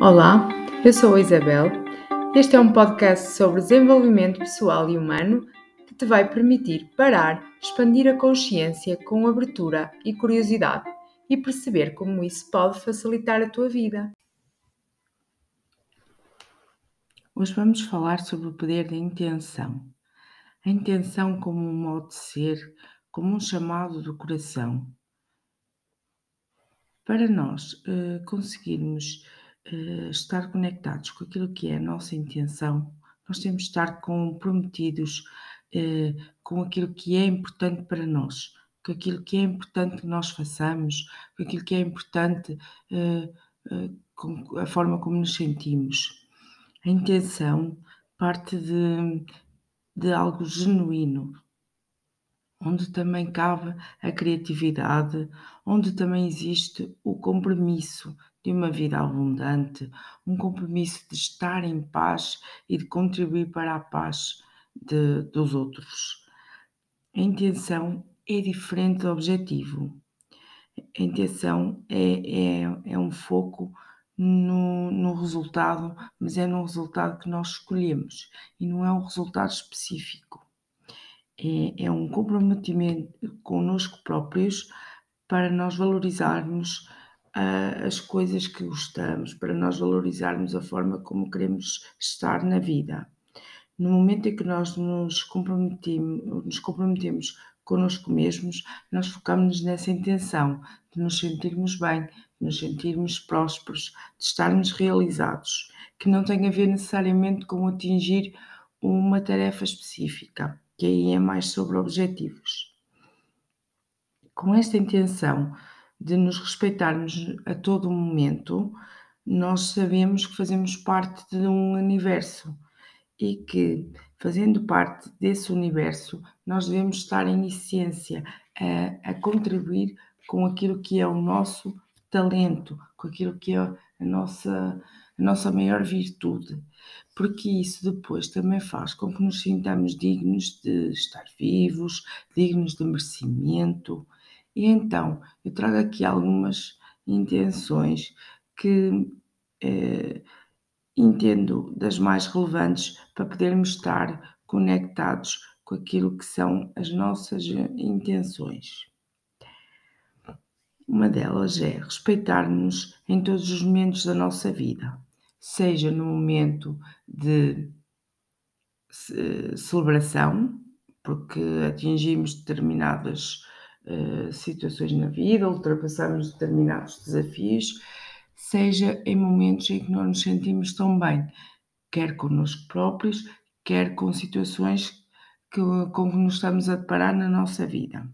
Olá, eu sou a Isabel. Este é um podcast sobre desenvolvimento pessoal e humano que te vai permitir parar, expandir a consciência com abertura e curiosidade e perceber como isso pode facilitar a tua vida. Hoje vamos falar sobre o poder da intenção. A intenção como um modo de ser, como um chamado do coração. Para nós uh, conseguirmos uh, estar conectados com aquilo que é a nossa intenção, nós temos de estar comprometidos uh, com aquilo que é importante para nós, com aquilo que é importante que nós façamos, com aquilo que é importante, uh, com a forma como nos sentimos. A intenção parte de, de algo genuíno, onde também cabe a criatividade, onde também existe o compromisso de uma vida abundante, um compromisso de estar em paz e de contribuir para a paz de, dos outros. A intenção é diferente do objetivo. A intenção é, é, é um foco no, no resultado, mas é no resultado que nós escolhemos e não é um resultado específico. É, é um comprometimento connosco próprios para nós valorizarmos uh, as coisas que gostamos, para nós valorizarmos a forma como queremos estar na vida. No momento em que nós nos comprometemos, nos comprometemos connosco mesmos, nós focamos nessa intenção de nos sentirmos bem, de nos sentirmos prósperos, de estarmos realizados, que não tem a ver necessariamente com atingir uma tarefa específica, que aí é mais sobre objetivos. Com esta intenção de nos respeitarmos a todo momento, nós sabemos que fazemos parte de um universo e que, fazendo parte desse universo, nós devemos estar em essência a, a contribuir com aquilo que é o nosso talento, com aquilo que é a nossa, a nossa maior virtude, porque isso depois também faz com que nos sintamos dignos de estar vivos, dignos de merecimento. E então eu trago aqui algumas intenções que eh, entendo das mais relevantes para podermos estar conectados com aquilo que são as nossas intenções. Uma delas é respeitar-nos em todos os momentos da nossa vida, seja no momento de celebração, porque atingimos determinadas uh, situações na vida, ultrapassamos determinados desafios, seja em momentos em que não nos sentimos tão bem, quer connosco próprios, quer com situações que, com que nos estamos a deparar na nossa vida.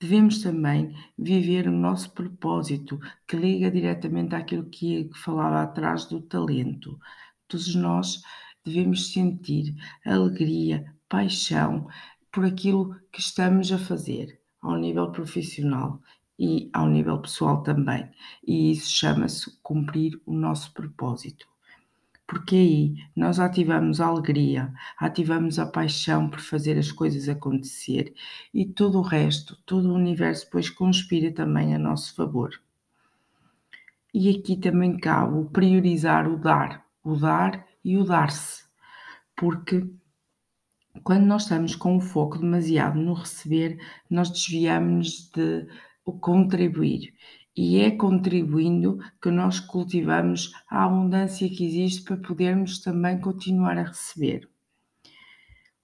Devemos também viver o nosso propósito, que liga diretamente àquilo que falava atrás do talento. Todos nós devemos sentir alegria, paixão por aquilo que estamos a fazer ao nível profissional e ao nível pessoal também. E isso chama-se cumprir o nosso propósito. Porque aí nós ativamos a alegria, ativamos a paixão por fazer as coisas acontecer e todo o resto, todo o universo depois conspira também a nosso favor. E aqui também cabe o priorizar o dar, o dar e o dar-se. Porque quando nós estamos com o foco demasiado no receber, nós desviamos de o contribuir. E é contribuindo que nós cultivamos a abundância que existe para podermos também continuar a receber.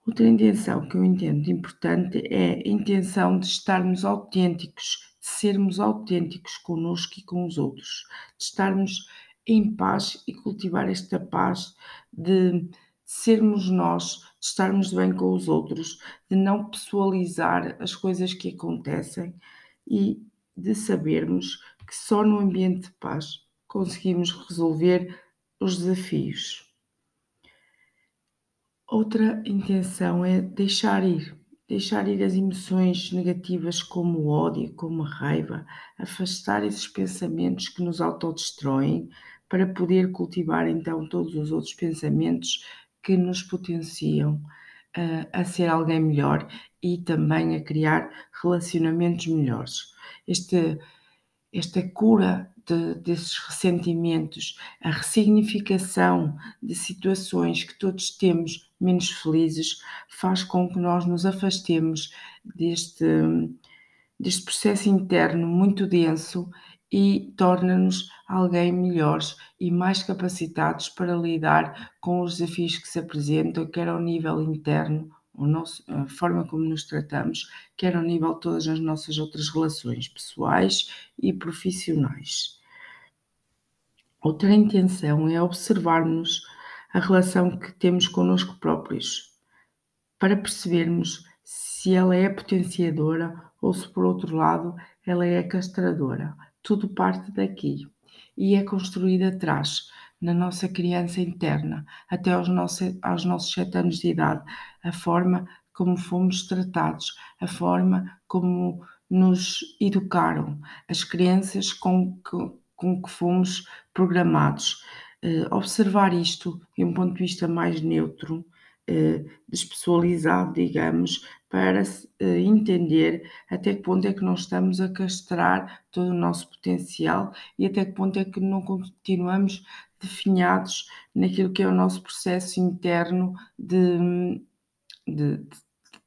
Outra intenção que eu entendo importante é a intenção de estarmos autênticos, de sermos autênticos connosco e com os outros, de estarmos em paz e cultivar esta paz de sermos nós, de estarmos bem com os outros, de não pessoalizar as coisas que acontecem, e de sabermos que só no ambiente de paz conseguimos resolver os desafios. Outra intenção é deixar ir, deixar ir as emoções negativas como o ódio, como a raiva, afastar esses pensamentos que nos autodestroem para poder cultivar então todos os outros pensamentos que nos potenciam a, a ser alguém melhor e também a criar relacionamentos melhores. Este, esta cura de, desses ressentimentos, a ressignificação de situações que todos temos menos felizes, faz com que nós nos afastemos deste, deste processo interno muito denso e torna-nos alguém melhores e mais capacitados para lidar com os desafios que se apresentam, quer ao nível interno, nosso, a forma como nos tratamos, quer ao nível de todas as nossas outras relações pessoais e profissionais. Outra intenção é observarmos a relação que temos connosco próprios, para percebermos se ela é potenciadora ou se, por outro lado, ela é castradora. Tudo parte daqui e é construído atrás, na nossa criança interna, até aos nossos, aos nossos sete anos de idade, a forma como fomos tratados, a forma como nos educaram, as crenças com que, com que fomos programados. Uh, observar isto de um ponto de vista mais neutro, despessoalizado, digamos, para uh, entender até que ponto é que nós estamos a castrar todo o nosso potencial e até que ponto é que não continuamos definhados naquilo que é o nosso processo interno de, de, de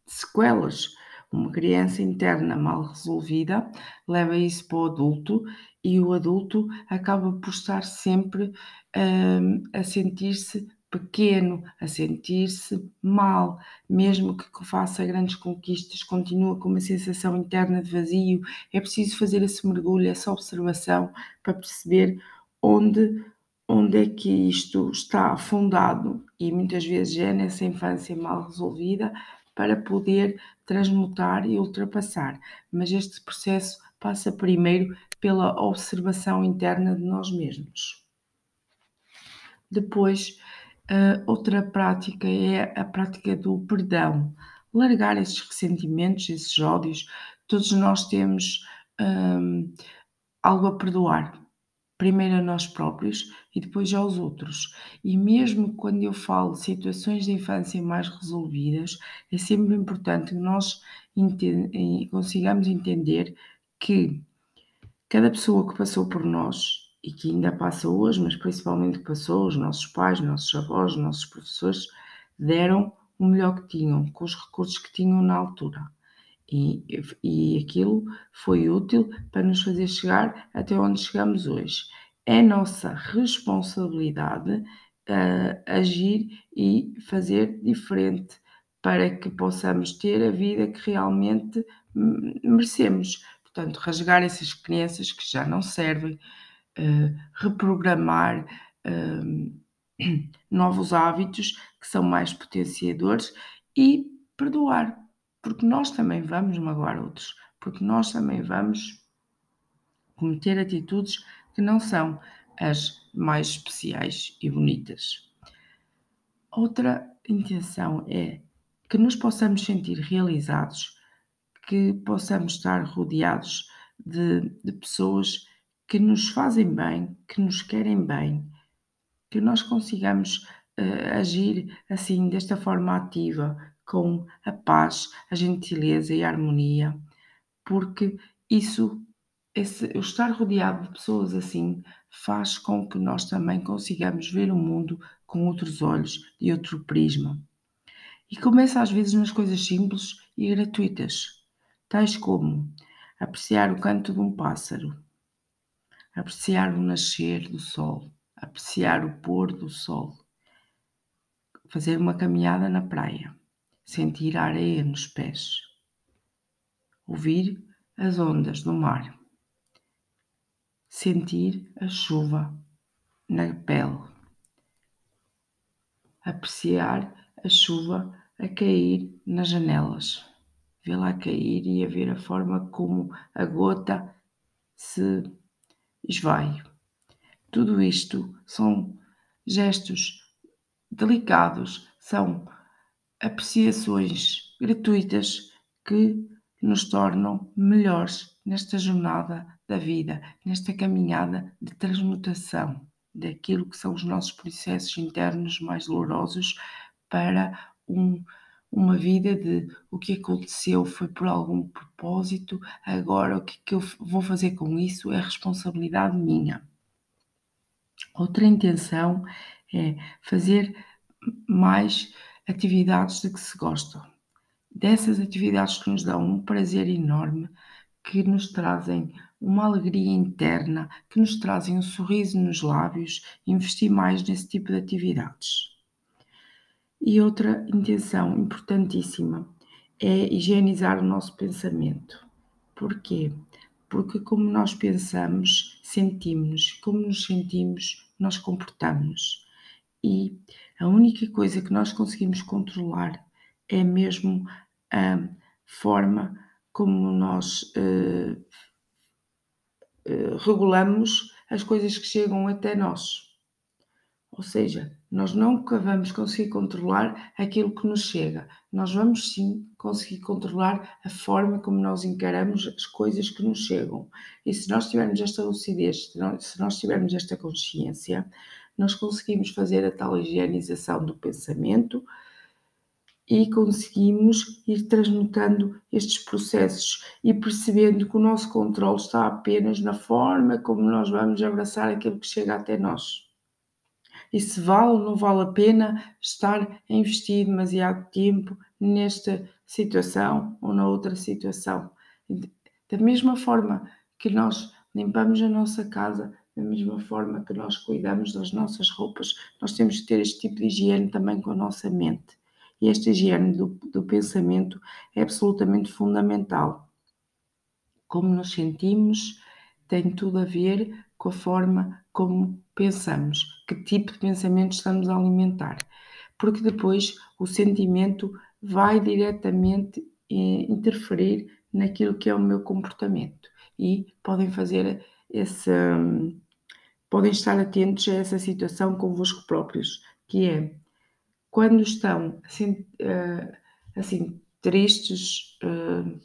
sequelas. Uma criança interna mal resolvida leva isso para o adulto e o adulto acaba por estar sempre um, a sentir-se pequeno, a sentir-se mal, mesmo que faça grandes conquistas, continua com uma sensação interna de vazio. É preciso fazer esse mergulho, essa observação para perceber onde onde é que isto está fundado e muitas vezes é nessa infância mal resolvida para poder transmutar e ultrapassar. Mas este processo passa primeiro pela observação interna de nós mesmos. Depois, outra prática é a prática do perdão. Largar esses ressentimentos, esses ódios. Todos nós temos hum, algo a perdoar primeiro a nós próprios e depois aos outros. E mesmo quando eu falo de situações de infância mais resolvidas, é sempre importante que nós consigamos entender que cada pessoa que passou por nós e que ainda passa hoje, mas principalmente que passou, os nossos pais, nossos avós, nossos professores, deram o melhor que tinham, com os recursos que tinham na altura. E, e aquilo foi útil para nos fazer chegar até onde chegamos hoje. É nossa responsabilidade uh, agir e fazer diferente para que possamos ter a vida que realmente merecemos. Portanto, rasgar essas crianças que já não servem, reprogramar uh, novos hábitos que são mais potenciadores e perdoar porque nós também vamos magoar outros, porque nós também vamos cometer atitudes que não são as mais especiais e bonitas. Outra intenção é que nos possamos sentir realizados, que possamos estar rodeados de, de pessoas que nos fazem bem, que nos querem bem, que nós consigamos uh, agir assim, desta forma ativa, com a paz, a gentileza e a harmonia, porque isso, esse, o estar rodeado de pessoas assim, faz com que nós também consigamos ver o mundo com outros olhos e outro prisma. E começa às vezes nas coisas simples e gratuitas, tais como apreciar o canto de um pássaro, apreciar o nascer do sol, apreciar o pôr do sol, fazer uma caminhada na praia, sentir a areia nos pés, ouvir as ondas do mar, sentir a chuva na pele, apreciar a chuva a cair nas janelas, vê-la cair e a ver a forma como a gota se esvai. Tudo isto são gestos delicados, são apreciações gratuitas que nos tornam melhores nesta jornada da vida, nesta caminhada de transmutação daquilo que são os nossos processos internos mais dolorosos para um, uma vida de o que aconteceu foi por algum propósito, agora o que, é que eu vou fazer com isso é responsabilidade minha. Outra intenção é fazer mais atividades de que se gostam. Dessas atividades que nos dão um prazer enorme, que nos trazem uma alegria interna, que nos trazem um sorriso nos lábios, investir mais nesse tipo de atividades. E outra intenção importantíssima é higienizar o nosso pensamento. Porquê? Porque como nós pensamos, sentimos, como nos sentimos, nós comportamos. E a única coisa que nós conseguimos controlar é mesmo a forma como nós uh, uh, regulamos as coisas que chegam até nós. Ou seja, nós nunca vamos conseguir controlar aquilo que nos chega. Nós vamos sim conseguir controlar a forma como nós encaramos as coisas que nos chegam. E se nós tivermos esta lucidez, se nós tivermos esta consciência, nós conseguimos fazer a tal higienização do pensamento e conseguimos ir transmutando estes processos e percebendo que o nosso controle está apenas na forma como nós vamos abraçar aquilo que chega até nós e se vale ou não vale a pena estar a investir demasiado tempo nesta situação ou na outra situação. Da mesma forma que nós limpamos a nossa casa, da mesma forma que nós cuidamos das nossas roupas, nós temos que ter este tipo de higiene também com a nossa mente. E esta higiene do, do pensamento é absolutamente fundamental. Como nos sentimos tem tudo a ver com a forma como pensamos, que tipo de pensamento estamos a alimentar, porque depois o sentimento vai diretamente eh, interferir naquilo que é o meu comportamento. E podem fazer esse, podem estar atentos a essa situação convosco próprios, que é quando estão assim, assim tristes, eh,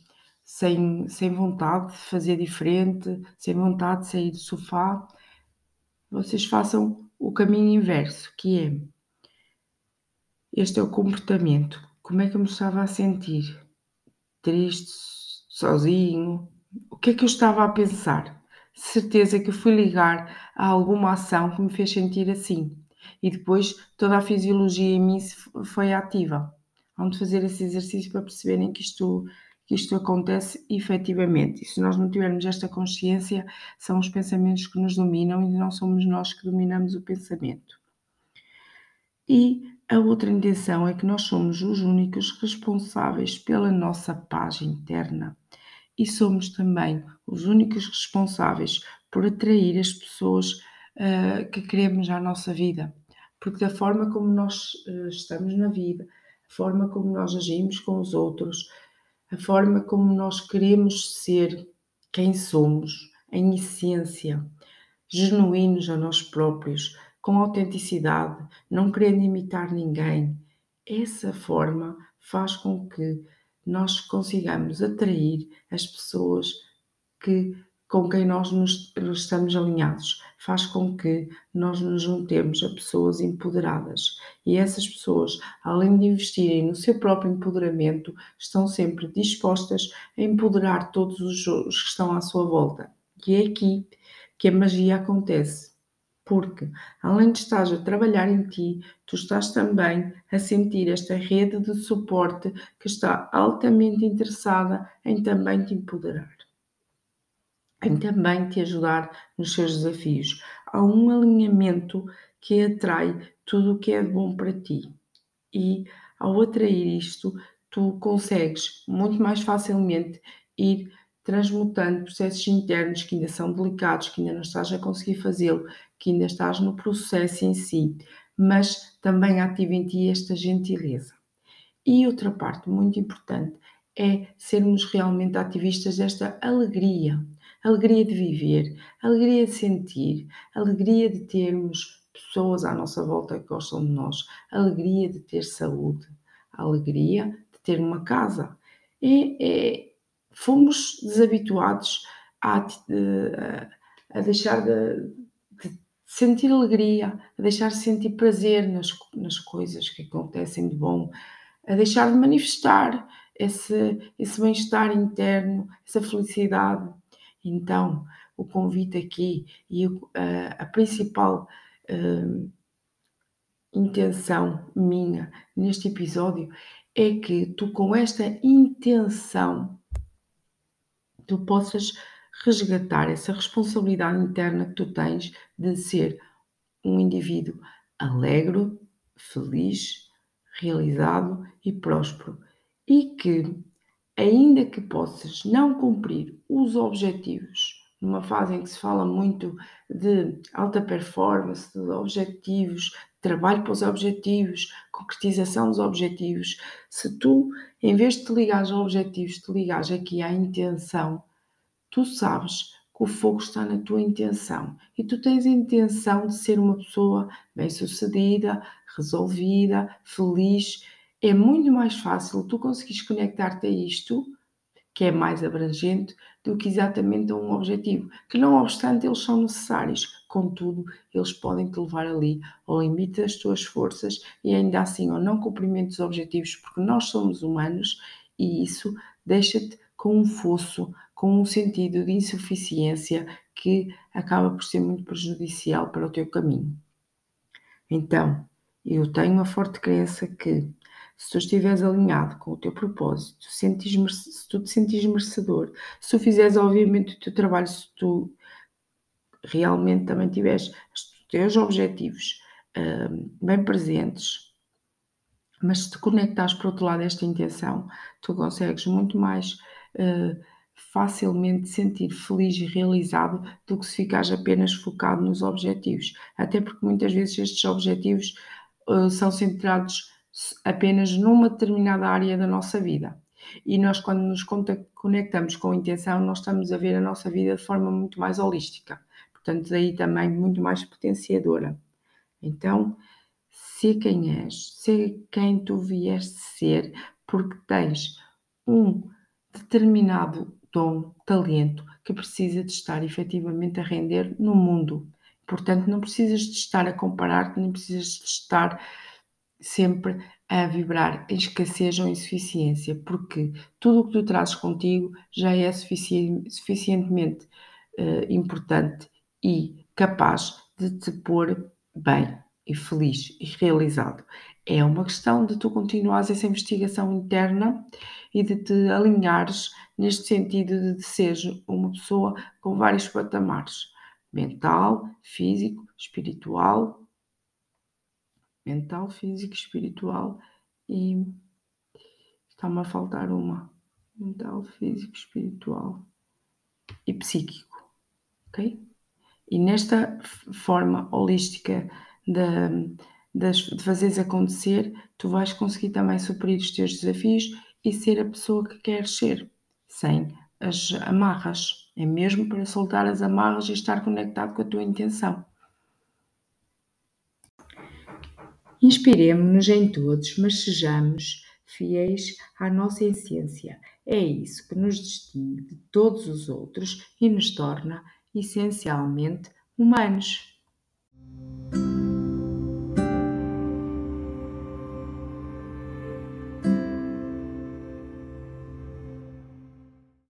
sem, sem vontade de fazer diferente, sem vontade de sair do sofá, vocês façam o caminho inverso, que é este é o comportamento. Como é que eu me estava a sentir? Triste, sozinho? O que é que eu estava a pensar? Certeza que eu fui ligar a alguma ação que me fez sentir assim. E depois toda a fisiologia em mim foi ativa. Vamos fazer esse exercício para perceberem que isto que isto acontece efetivamente. E se nós não tivermos esta consciência, são os pensamentos que nos dominam e não somos nós que dominamos o pensamento. E a outra intenção é que nós somos os únicos responsáveis pela nossa paz interna e somos também os únicos responsáveis por atrair as pessoas uh, que queremos à nossa vida. Porque da forma como nós uh, estamos na vida, a forma como nós agimos com os outros, a forma como nós queremos ser quem somos, em essência, genuínos a nós próprios, com autenticidade, não querendo imitar ninguém. Essa forma faz com que nós consigamos atrair as pessoas que com quem nós nos, estamos alinhados, faz com que nós nos juntemos a pessoas empoderadas. E essas pessoas, além de investirem no seu próprio empoderamento, estão sempre dispostas a empoderar todos os, os que estão à sua volta. E é aqui que a magia acontece. Porque, além de estás a trabalhar em ti, tu estás também a sentir esta rede de suporte que está altamente interessada em também te empoderar em também te ajudar nos seus desafios. Há um alinhamento que atrai tudo o que é bom para ti. E ao atrair isto, tu consegues muito mais facilmente ir transmutando processos internos que ainda são delicados, que ainda não estás a conseguir fazê-lo, que ainda estás no processo em si, mas também ativa em ti esta gentileza. E outra parte muito importante é sermos realmente ativistas desta alegria, alegria de viver, alegria de sentir, alegria de termos pessoas à nossa volta que gostam de nós, alegria de ter saúde, alegria de ter uma casa. E, é, fomos desabituados a, a, a deixar de, de, sentir alegria, a deixar de sentir prazer nas, nas coisas que acontecem de bom, a deixar de manifestar esse, esse bem-estar interno, essa felicidade. Então, o convite aqui e a, a principal uh, intenção minha neste episódio é que tu, com esta intenção, tu possas resgatar essa responsabilidade interna que tu tens de ser um indivíduo alegre, feliz, realizado e próspero. E que, ainda que possas não cumprir os objetivos, numa fase em que se fala muito de alta performance, de objetivos, trabalho para os objetivos, concretização dos objetivos, se tu, em vez de te ligares aos objetivos, te ligares aqui à intenção, tu sabes que o fogo está na tua intenção e tu tens a intenção de ser uma pessoa bem-sucedida, resolvida, feliz. É muito mais fácil tu conseguires conectar-te a isto, que é mais abrangente, do que exatamente a um objetivo, que não obstante eles são necessários, contudo, eles podem te levar ali ao limite das tuas forças e ainda assim ao não cumprimento dos objetivos, porque nós somos humanos e isso deixa-te com um fosso com um sentido de insuficiência que acaba por ser muito prejudicial para o teu caminho. Então, eu tenho uma forte crença que se tu estiveres alinhado com o teu propósito, se tu te sentires merecedor, se tu fizeres obviamente o teu trabalho, se tu realmente também tiveres os teus objetivos uh, bem presentes, mas se te conectares por outro lado a esta intenção, tu consegues muito mais uh, facilmente sentir feliz e realizado do que se ficares apenas focado nos objetivos. Até porque muitas vezes estes objetivos uh, são centrados apenas numa determinada área da nossa vida. E nós, quando nos conectamos com intenção, nós estamos a ver a nossa vida de forma muito mais holística. Portanto, daí também muito mais potenciadora. Então, se quem és, se quem tu vieste ser, porque tens um determinado dom, talento que precisa de estar efetivamente a render no mundo. Portanto, não precisas de estar a comparar-te, nem precisas de estar sempre a vibrar em escassez ou insuficiência, porque tudo o que tu trazes contigo já é suficientemente uh, importante e capaz de te pôr bem e feliz e realizado. É uma questão de tu continuares essa investigação interna e de te alinhares neste sentido de seres uma pessoa com vários patamares: mental, físico, espiritual. Mental, físico, espiritual e está-me a faltar uma. Mental, físico, espiritual e psíquico. Ok? E nesta forma holística de, de, de fazeres acontecer, tu vais conseguir também superar os teus desafios e ser a pessoa que queres ser, sem as amarras. É mesmo para soltar as amarras e estar conectado com a tua intenção. Inspiremos-nos em todos, mas sejamos fiéis à nossa essência. É isso que nos distingue de todos os outros e nos torna essencialmente humanos.